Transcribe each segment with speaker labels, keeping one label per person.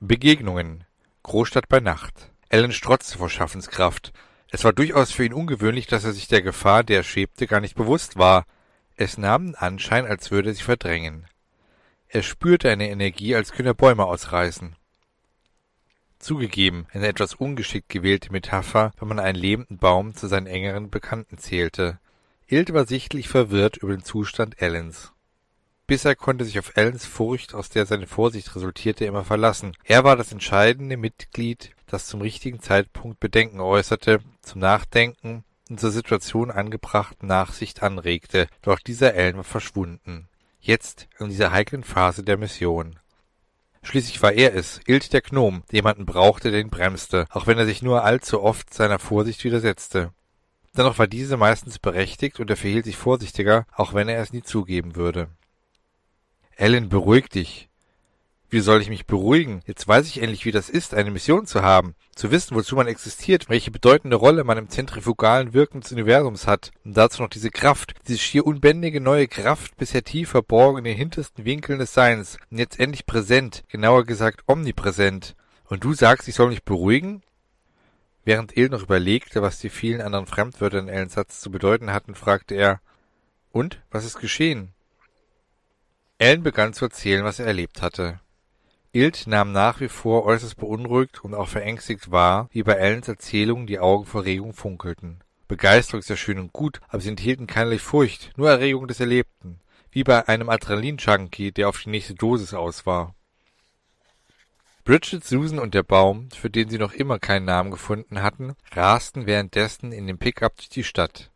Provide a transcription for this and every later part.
Speaker 1: Begegnungen. Großstadt bei Nacht. Alan strotzte vor Schaffenskraft. Es war durchaus für ihn ungewöhnlich, dass er sich der Gefahr, der er schwebte, gar nicht bewusst war. Es nahm den Anschein, als würde er sie verdrängen. Er spürte eine Energie, als könne er Bäume ausreißen. Zugegeben, eine etwas ungeschickt gewählte Metapher, wenn man einen lebenden Baum zu seinen engeren Bekannten zählte. Ilt war sichtlich verwirrt über den Zustand Allens. Bisher konnte sich auf Allens Furcht, aus der seine Vorsicht resultierte, immer verlassen. Er war das entscheidende Mitglied, das zum richtigen Zeitpunkt Bedenken äußerte, zum Nachdenken und zur Situation angebrachten Nachsicht anregte, doch dieser Allen war verschwunden. Jetzt, in dieser heiklen Phase der Mission. Schließlich war er es, Ilt der Gnom, der jemanden brauchte, der ihn bremste, auch wenn er sich nur allzu oft seiner Vorsicht widersetzte. Dennoch war diese meistens berechtigt und er verhielt sich vorsichtiger, auch wenn er es nie zugeben würde. Ellen, beruhig dich. Wie soll ich mich beruhigen? Jetzt weiß ich endlich, wie das ist, eine Mission zu haben, zu wissen, wozu man existiert, welche bedeutende Rolle man im zentrifugalen Wirken des Universums hat, und dazu noch diese Kraft, diese schier unbändige neue Kraft, bisher tief verborgen in den hintersten Winkeln des Seins, und jetzt endlich präsent, genauer gesagt omnipräsent. Und du sagst, ich soll mich beruhigen? Während Il noch überlegte, was die vielen anderen Fremdwörter in Ellens Satz zu bedeuten hatten, fragte er, und, was ist geschehen? Ellen begann zu erzählen, was er erlebt hatte. Ilt nahm nach wie vor äußerst beunruhigt und auch verängstigt wahr, wie bei Ellens Erzählungen die Augen vor Regung funkelten. Begeisterung ist ja schön und gut, aber sie enthielten keinerlei Furcht, nur Erregung des Erlebten. Wie bei einem Adrenalin-Junkie, der auf die nächste Dosis aus war. Bridget, Susan und der Baum, für den sie noch immer keinen Namen gefunden hatten, rasten währenddessen in dem Pickup durch die Stadt.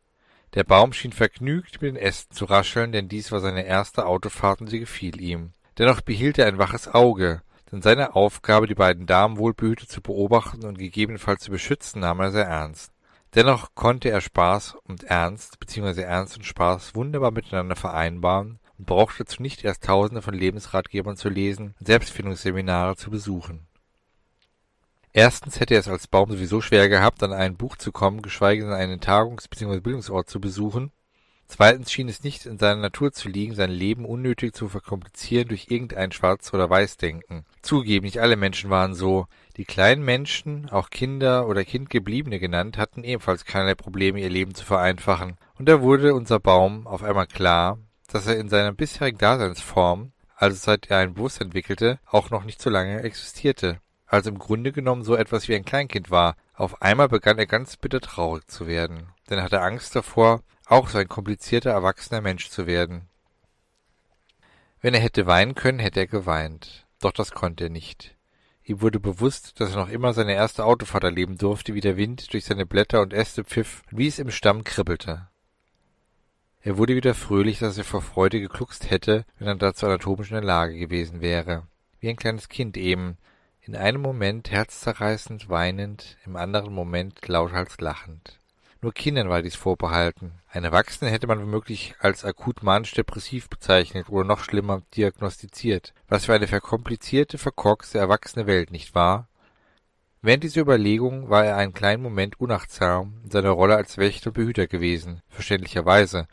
Speaker 1: Der Baum schien vergnügt mit den Ästen zu rascheln, denn dies war seine erste Autofahrt und sie gefiel ihm. Dennoch behielt er ein waches Auge, denn seine Aufgabe, die beiden Damen wohlbehütet zu beobachten und gegebenenfalls zu beschützen, nahm er sehr ernst. Dennoch konnte er Spaß und Ernst bzw. Ernst und Spaß wunderbar miteinander vereinbaren und brauchte dazu nicht erst Tausende von Lebensratgebern zu lesen und Selbstfindungsseminare zu besuchen. Erstens hätte er es als Baum sowieso schwer gehabt, an ein Buch zu kommen, geschweige denn einen Tagungs- bzw. Bildungsort zu besuchen. Zweitens schien es nicht in seiner Natur zu liegen, sein Leben unnötig zu verkomplizieren durch irgendein Schwarz- oder Weißdenken. Zugegeben, nicht alle Menschen waren so. Die kleinen Menschen, auch Kinder oder Kindgebliebene genannt, hatten ebenfalls keinerlei Probleme, ihr Leben zu vereinfachen. Und da wurde unser Baum auf einmal klar, dass er in seiner bisherigen Daseinsform, also seit er ein Bewusstsein entwickelte, auch noch nicht so lange existierte also im Grunde genommen so etwas wie ein Kleinkind war. Auf einmal begann er ganz bitter traurig zu werden, denn er hatte Angst davor, auch so ein komplizierter erwachsener Mensch zu werden. Wenn er hätte weinen können, hätte er geweint. Doch das konnte er nicht. Ihm wurde bewusst, dass er noch immer seine erste Autofahrt erleben durfte, wie der Wind durch seine Blätter und Äste pfiff und wie es im Stamm kribbelte. Er wurde wieder fröhlich, dass er vor Freude gekluckst hätte, wenn er dazu anatomisch in der Lage gewesen wäre. Wie ein kleines Kind eben, in einem Moment herzzerreißend weinend, im anderen Moment lauthals lachend. Nur Kindern war dies vorbehalten. Ein Erwachsenen hätte man womöglich als akut manisch-depressiv bezeichnet oder noch schlimmer diagnostiziert. Was für eine verkomplizierte, verkorkste, erwachsene Welt, nicht wahr? Während dieser Überlegung war er einen kleinen Moment unachtsam in seiner Rolle als Wächter und Behüter gewesen, verständlicherweise,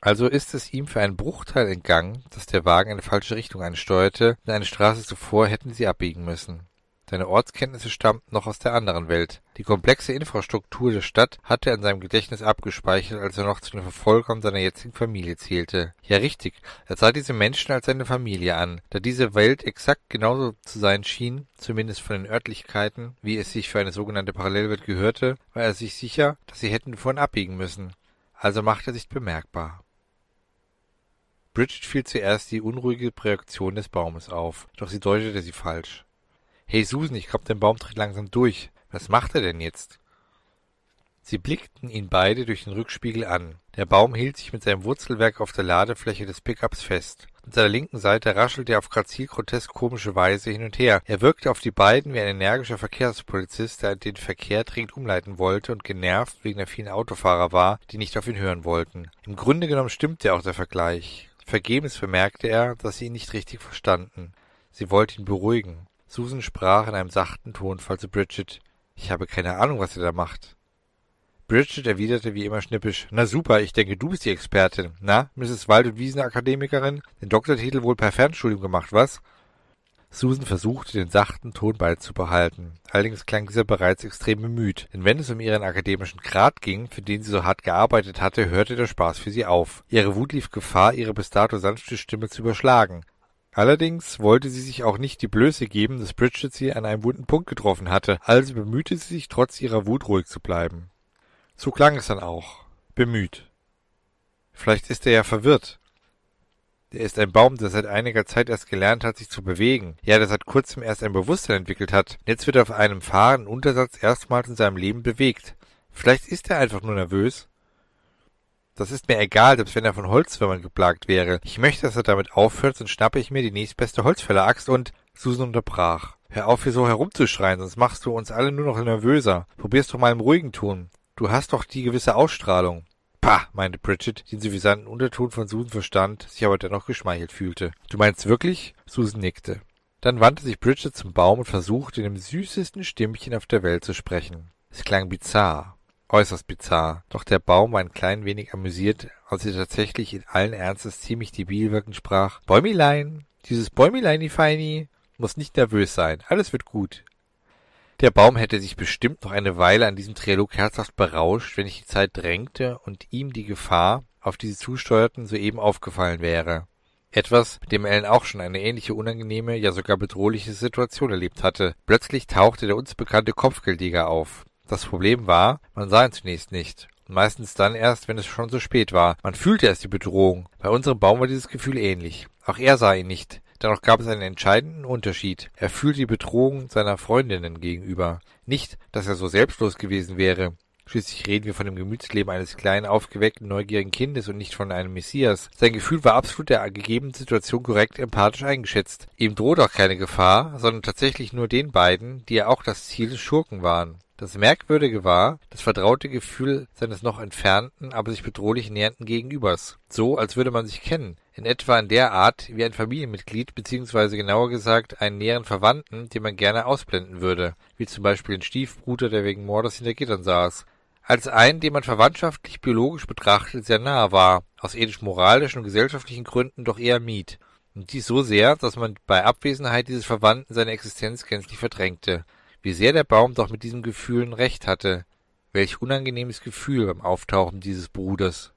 Speaker 1: also ist es ihm für einen Bruchteil entgangen, dass der Wagen eine falsche Richtung ansteuerte, denn eine Straße zuvor hätten sie abbiegen müssen. Seine Ortskenntnisse stammten noch aus der anderen Welt. Die komplexe Infrastruktur der Stadt hatte er in seinem Gedächtnis abgespeichert, als er noch zu den Verfolgern seiner jetzigen Familie zählte. Ja richtig, er sah diese Menschen als seine Familie an, da diese Welt exakt genauso zu sein schien, zumindest von den Örtlichkeiten, wie es sich für eine sogenannte Parallelwelt gehörte, war er sich sicher, dass sie hätten vorn abbiegen müssen. Also machte er sich bemerkbar. Bridget fiel zuerst die unruhige Reaktion des Baumes auf, doch sie deutete sie falsch. Hey Susan, ich glaub, dein Baum tritt langsam durch. Was macht er denn jetzt? Sie blickten ihn beide durch den Rückspiegel an. Der Baum hielt sich mit seinem Wurzelwerk auf der Ladefläche des Pickups fest. An seiner linken Seite raschelte er auf grazil grotesk komische Weise hin und her. Er wirkte auf die beiden wie ein energischer Verkehrspolizist, der den Verkehr dringend umleiten wollte und genervt wegen der vielen Autofahrer war, die nicht auf ihn hören wollten. Im Grunde genommen stimmte auch der Vergleich. Vergebens bemerkte er, dass sie ihn nicht richtig verstanden. Sie wollte ihn beruhigen. Susan sprach in einem sachten Tonfall zu Bridget. Ich habe keine Ahnung, was er da macht. Bridget erwiderte wie immer schnippisch. Na super, ich denke, du bist die Expertin. Na, Mrs. Wald- und Wiesenakademikerin? Den Doktortitel wohl per Fernstudium gemacht, was? Susan versuchte, den sachten Ton beizubehalten. Allerdings klang dieser bereits extrem bemüht, denn wenn es um ihren akademischen Grad ging, für den sie so hart gearbeitet hatte, hörte der Spaß für sie auf. Ihre Wut lief Gefahr, ihre bis dato sanfte Stimme zu überschlagen. Allerdings wollte sie sich auch nicht die Blöße geben, dass Bridget sie an einem wunden Punkt getroffen hatte, also bemühte sie sich trotz ihrer Wut ruhig zu bleiben. So klang es dann auch. Bemüht. Vielleicht ist er ja verwirrt. Der ist ein Baum, der seit einiger Zeit erst gelernt hat, sich zu bewegen. Ja, der seit kurzem erst ein Bewusstsein entwickelt hat. Jetzt wird er auf einem fahrenden Untersatz erstmals in seinem Leben bewegt. Vielleicht ist er einfach nur nervös. Das ist mir egal, selbst wenn er von Holzwürmern geplagt wäre. Ich möchte, dass er damit aufhört, sonst schnappe ich mir die nächstbeste Holzfälleraxt und... Susan unterbrach. Hör auf, hier so herumzuschreien, sonst machst du uns alle nur noch nervöser. Probier's doch mal im ruhigen Tun. Du hast doch die gewisse Ausstrahlung. Pah, meinte Bridget, die den suffisanten Unterton von Susan verstand, sich aber dennoch geschmeichelt fühlte. Du meinst wirklich? Susan nickte. Dann wandte sich Bridget zum Baum und versuchte, in dem süßesten Stimmchen auf der Welt zu sprechen. Es klang bizarr äußerst bizarr. Doch der Baum war ein klein wenig amüsiert, als sie tatsächlich in allen Ernstes ziemlich debil wirkend sprach. Bäumilein, dieses Bäumilein, die Feini, muss nicht nervös sein. Alles wird gut. Der Baum hätte sich bestimmt noch eine Weile an diesem Trilog herzhaft berauscht, wenn nicht die Zeit drängte und ihm die Gefahr, auf die sie zusteuerten, soeben aufgefallen wäre. Etwas, mit dem Ellen auch schon eine ähnliche unangenehme, ja sogar bedrohliche Situation erlebt hatte. Plötzlich tauchte der uns bekannte Kopfgeldjäger auf. Das Problem war, man sah ihn zunächst nicht. Und meistens dann erst, wenn es schon zu spät war. Man fühlte erst die Bedrohung. Bei unserem Baum war dieses Gefühl ähnlich. Auch er sah ihn nicht. Dennoch gab es einen entscheidenden Unterschied. Er fühlte die Bedrohung seiner Freundinnen gegenüber. Nicht, dass er so selbstlos gewesen wäre. Schließlich reden wir von dem Gemütsleben eines kleinen, aufgeweckten, neugierigen Kindes und nicht von einem Messias. Sein Gefühl war absolut der gegebenen Situation korrekt empathisch eingeschätzt. Ihm droht auch keine Gefahr, sondern tatsächlich nur den beiden, die ja auch das Ziel des Schurken waren. Das Merkwürdige war das vertraute Gefühl seines noch entfernten, aber sich bedrohlich nähernden Gegenübers. So, als würde man sich kennen. In etwa in der Art wie ein Familienmitglied, beziehungsweise genauer gesagt einen näheren Verwandten, den man gerne ausblenden würde. Wie zum Beispiel den Stiefbruder, der wegen Mordes hinter Gittern saß. Als einen, dem man verwandtschaftlich biologisch betrachtet sehr nahe war, aus ethisch-moralischen und gesellschaftlichen Gründen doch eher mied. Und dies so sehr, dass man bei Abwesenheit dieses Verwandten seine Existenz gänzlich verdrängte. Wie sehr der Baum doch mit diesen Gefühlen recht hatte. Welch unangenehmes Gefühl beim Auftauchen dieses Bruders.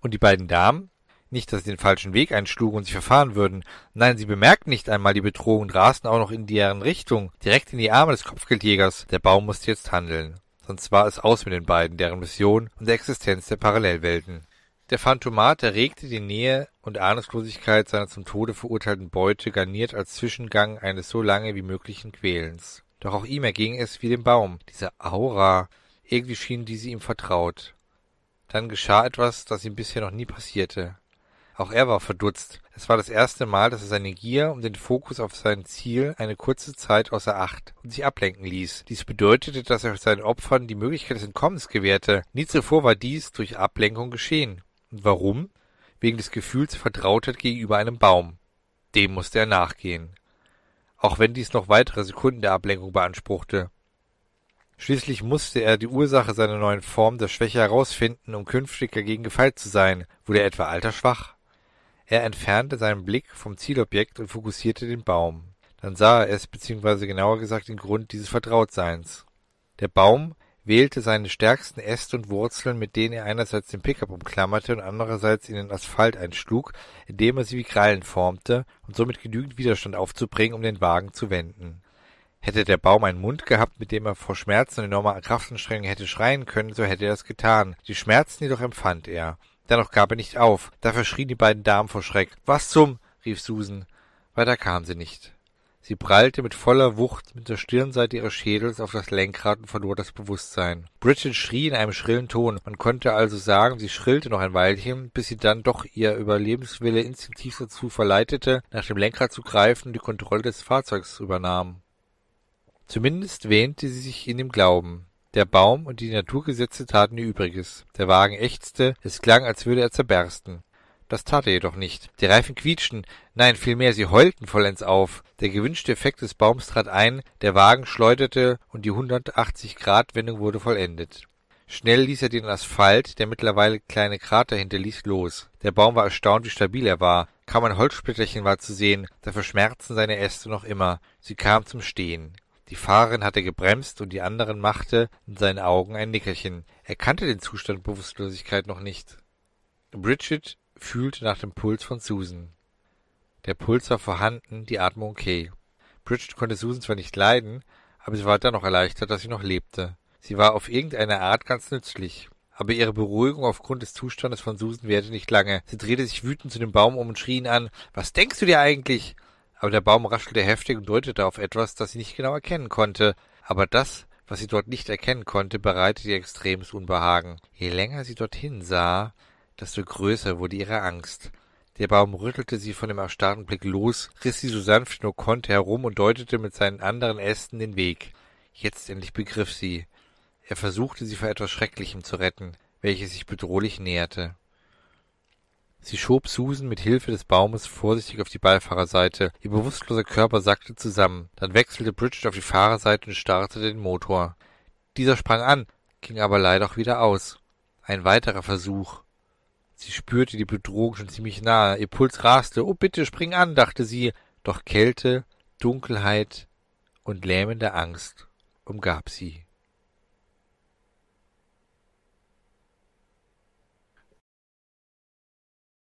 Speaker 1: Und die beiden Damen? Nicht, dass sie den falschen Weg einschlugen und sich verfahren würden. Nein, sie bemerkten nicht einmal die Bedrohung und rasten auch noch in deren Richtung, direkt in die Arme des Kopfgeldjägers. Der Baum musste jetzt handeln. Sonst war es aus mit den beiden, deren Mission und der Existenz der Parallelwelten. Der Phantomat erregte die Nähe und Ahnungslosigkeit seiner zum Tode verurteilten Beute garniert als Zwischengang eines so lange wie möglichen Quälens. Doch auch ihm erging es wie dem Baum. Diese Aura, irgendwie schien diese ihm vertraut. Dann geschah etwas, das ihm bisher noch nie passierte. Auch er war verdutzt. Es war das erste Mal, dass er seine Gier und den Fokus auf sein Ziel eine kurze Zeit außer Acht und sich ablenken ließ. Dies bedeutete, dass er seinen Opfern die Möglichkeit des Entkommens gewährte. Nie zuvor war dies durch Ablenkung geschehen. Warum? Wegen des Gefühls Vertrautheit gegenüber einem Baum. Dem musste er nachgehen. Auch wenn dies noch weitere Sekunden der Ablenkung beanspruchte. Schließlich musste er die Ursache seiner neuen Form der Schwäche herausfinden, um künftig dagegen gefeit zu sein. Wurde er etwa altersschwach? Er entfernte seinen Blick vom Zielobjekt und fokussierte den Baum. Dann sah er es, beziehungsweise genauer gesagt den Grund dieses Vertrautseins. Der Baum wählte seine stärksten Äste und Wurzeln, mit denen er einerseits den Pickup umklammerte und andererseits in den Asphalt einschlug, indem er sie wie Krallen formte und somit genügend Widerstand aufzubringen, um den Wagen zu wenden. Hätte der Baum einen Mund gehabt, mit dem er vor Schmerzen und enormer Kraftanstrengung hätte schreien können, so hätte er es getan. Die Schmerzen jedoch empfand er. Dennoch gab er nicht auf. Da verschrien die beiden Damen vor Schreck. Was zum? rief Susan. Weiter kam sie nicht. Sie prallte mit voller Wucht mit der Stirnseite ihres Schädels auf das Lenkrad und verlor das Bewusstsein. Bridget schrie in einem schrillen Ton. Man konnte also sagen, sie schrillte noch ein Weilchen, bis sie dann doch ihr Überlebenswille instinktiv dazu verleitete, nach dem Lenkrad zu greifen und die Kontrolle des Fahrzeugs übernahm. Zumindest wähnte sie sich in dem Glauben. Der Baum und die Naturgesetze taten ihr Übriges. Der Wagen ächzte, es klang, als würde er zerbersten. Das tat er jedoch nicht. Die Reifen quietschten, nein, vielmehr sie heulten vollends auf. Der gewünschte Effekt des Baums trat ein, der Wagen schleuderte und die 180-Grad-Wendung wurde vollendet. Schnell ließ er den Asphalt, der mittlerweile kleine Krater hinterließ, los. Der Baum war erstaunt, wie stabil er war. Kaum ein Holzsplitterchen war zu sehen, da verschmerzten seine Äste noch immer. Sie kam zum Stehen. Die Fahrerin hatte gebremst und die anderen machte in seinen Augen ein Nickerchen. Er kannte den Zustand Bewusstlosigkeit noch nicht. Bridget fühlte nach dem Puls von Susan. Der Puls war vorhanden, die Atmung okay. Bridget konnte Susan zwar nicht leiden, aber sie war dennoch erleichtert, dass sie noch lebte. Sie war auf irgendeine Art ganz nützlich. Aber ihre Beruhigung aufgrund des Zustandes von Susan währte nicht lange. Sie drehte sich wütend zu dem Baum um und schrie ihn an. Was denkst du dir eigentlich? Aber der Baum raschelte heftig und deutete auf etwas, das sie nicht genau erkennen konnte. Aber das, was sie dort nicht erkennen konnte, bereitete ihr extremes Unbehagen. Je länger sie dorthin sah, desto größer wurde ihre Angst. Der Baum rüttelte sie von dem erstarrten Blick los, riss sie so sanft nur konnte herum und deutete mit seinen anderen Ästen den Weg. Jetzt endlich begriff sie. Er versuchte, sie vor etwas Schrecklichem zu retten, welches sich bedrohlich näherte. Sie schob Susan mit Hilfe des Baumes vorsichtig auf die Beifahrerseite. Ihr bewusstloser Körper sackte zusammen. Dann wechselte Bridget auf die Fahrerseite und startete den Motor. Dieser sprang an, ging aber leider auch wieder aus. Ein weiterer Versuch. Sie spürte die Bedrohung schon ziemlich nahe. Ihr Puls raste. Oh, bitte, spring an, dachte sie. Doch Kälte, Dunkelheit und lähmende Angst umgab sie.